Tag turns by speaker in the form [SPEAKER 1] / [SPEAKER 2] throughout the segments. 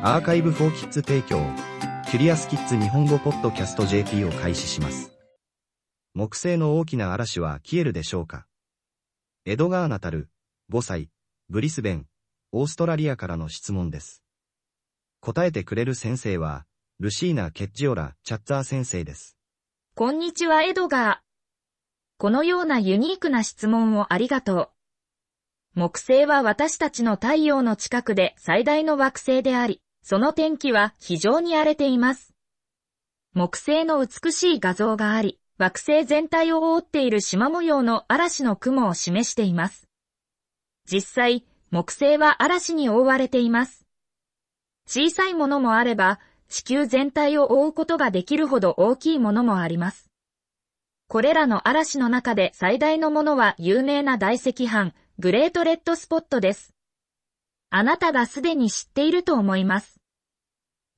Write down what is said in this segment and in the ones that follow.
[SPEAKER 1] アーカイブフォーキッズ提供、キュリアスキッズ日本語ポッドキャスト JP を開始します。木星の大きな嵐は消えるでしょうか？エドガー・ナタル、5歳、ブリスベン、オーストラリアからの質問です。答えてくれる先生は、ルシーナ・ケッジオラ・チャッツァー先生です。
[SPEAKER 2] こんにちは、エドガー。このようなユニークな質問をありがとう。木星は私たちの太陽の近くで最大の惑星であり、その天気は非常に荒れています。木星の美しい画像があり、惑星全体を覆っている縞模様の嵐の雲を示しています。実際、木星は嵐に覆われています。小さいものもあれば、地球全体を覆うことができるほど大きいものもあります。これらの嵐の中で最大のものは有名な大赤斑、グレートレッドスポットです。あなたがすでに知っていると思います。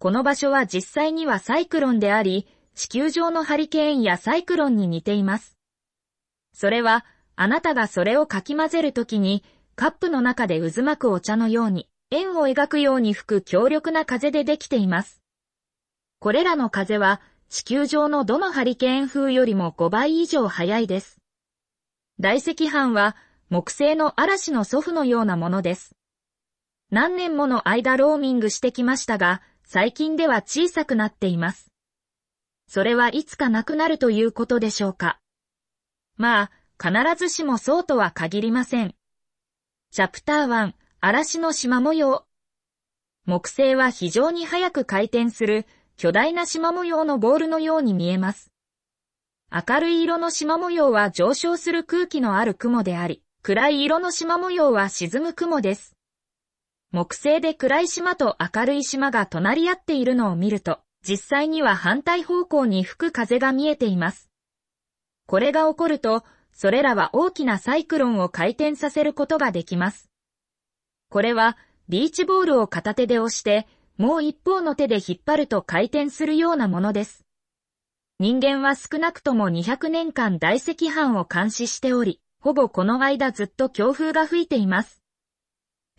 [SPEAKER 2] この場所は実際にはサイクロンであり、地球上のハリケーンやサイクロンに似ています。それは、あなたがそれをかき混ぜるときに、カップの中で渦巻くお茶のように、円を描くように吹く強力な風でできています。これらの風は、地球上のどのハリケーン風よりも5倍以上速いです。大赤斑は、木星の嵐の祖父のようなものです。何年もの間ローミングしてきましたが、最近では小さくなっています。それはいつかなくなるということでしょうか。まあ、必ずしもそうとは限りません。チャプター1、嵐の縞模様。木星は非常に速く回転する巨大な縞模様のボールのように見えます。明るい色の縞模様は上昇する空気のある雲であり、暗い色の縞模様は沈む雲です。木星で暗い島と明るい島が隣り合っているのを見ると、実際には反対方向に吹く風が見えています。これが起こると、それらは大きなサイクロンを回転させることができます。これは、ビーチボールを片手で押して、もう一方の手で引っ張ると回転するようなものです。人間は少なくとも200年間大赤斑を監視しており、ほぼこの間ずっと強風が吹いています。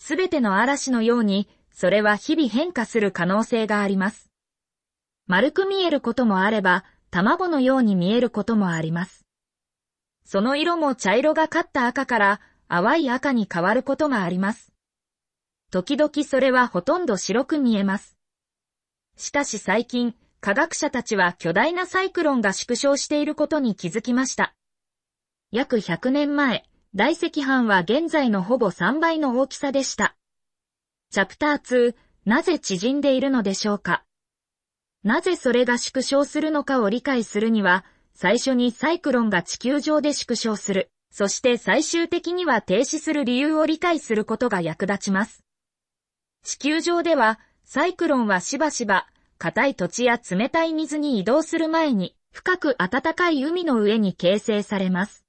[SPEAKER 2] すべての嵐のように、それは日々変化する可能性があります。丸く見えることもあれば、卵のように見えることもあります。その色も茶色がかった赤から淡い赤に変わることがあります。時々それはほとんど白く見えます。しかし最近、科学者たちは巨大なサイクロンが縮小していることに気づきました。約100年前、大赤斑は現在のほぼ3倍の大きさでした。チャプター2、なぜ縮んでいるのでしょうか？なぜそれが縮小するのかを理解するには、最初にサイクロンが地球上で縮小する、そして最終的には停止する理由を理解することが役立ちます。地球上では、サイクロンはしばしば、硬い土地や冷たい水に移動する前に、深く暖かい海の上に形成されます。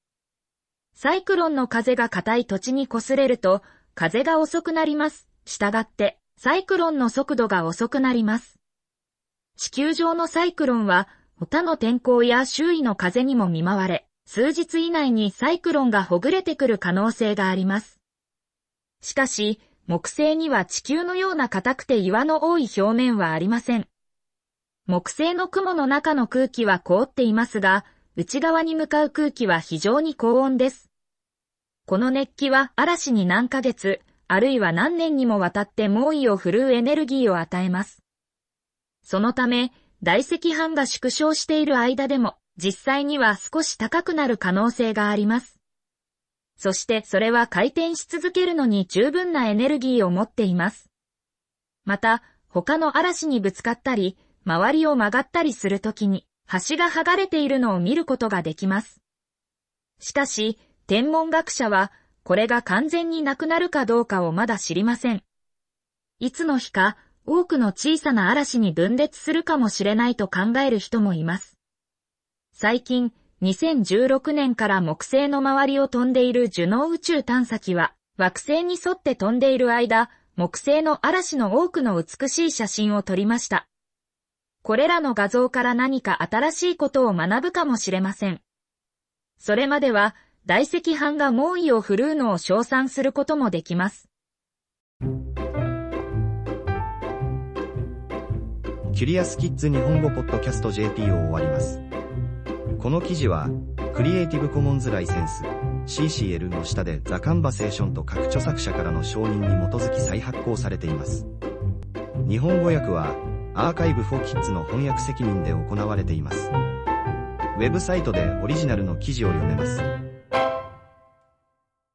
[SPEAKER 2] サイクロンの風が硬い土地に擦れると、風が遅くなります。したがって、サイクロンの速度が遅くなります。地球上のサイクロンは、他の天候や周囲の風にも見舞われ、数日以内にサイクロンがほぐれてくる可能性があります。しかし、木星には地球のような硬くて岩の多い表面はありません。木星の雲の中の空気は凍っていますが、内側に向かう空気は非常に高温です。この熱気は嵐に何ヶ月、あるいは何年にもわたって猛威を振るうエネルギーを与えます。そのため、大赤斑が縮小している間でも、実際には少し高くなる可能性があります。そしてそれは回転し続けるのに十分なエネルギーを持っています。また、他の嵐にぶつかったり、周りを曲がったりするときに、端が剥がれているのを見ることができます。しかし、天文学者は、これが完全になくなるかどうかをまだ知りません。いつの日か、多くの小さな嵐に分裂するかもしれないと考える人もいます。最近、2016年から木星の周りを飛んでいるジュノー宇宙探査機は、惑星に沿って飛んでいる間、木星の嵐の多くの美しい写真を撮りました。これらの画像から何か新しいことを学ぶかもしれません。それまでは、大赤版が猛威を振るうのを称賛することもできます。
[SPEAKER 1] キュリアスキッズ日本語ポッドキャスト JP を終わります。この記事は、クリエイティブコモンズライセンス CCL の下でザカンバセーションと各著作者からの承認に基づき再発行されています。日本語訳は、アーカイブ4キッズの翻訳責任で行われています。ウェブサイトでオリジナルの記事を読めます。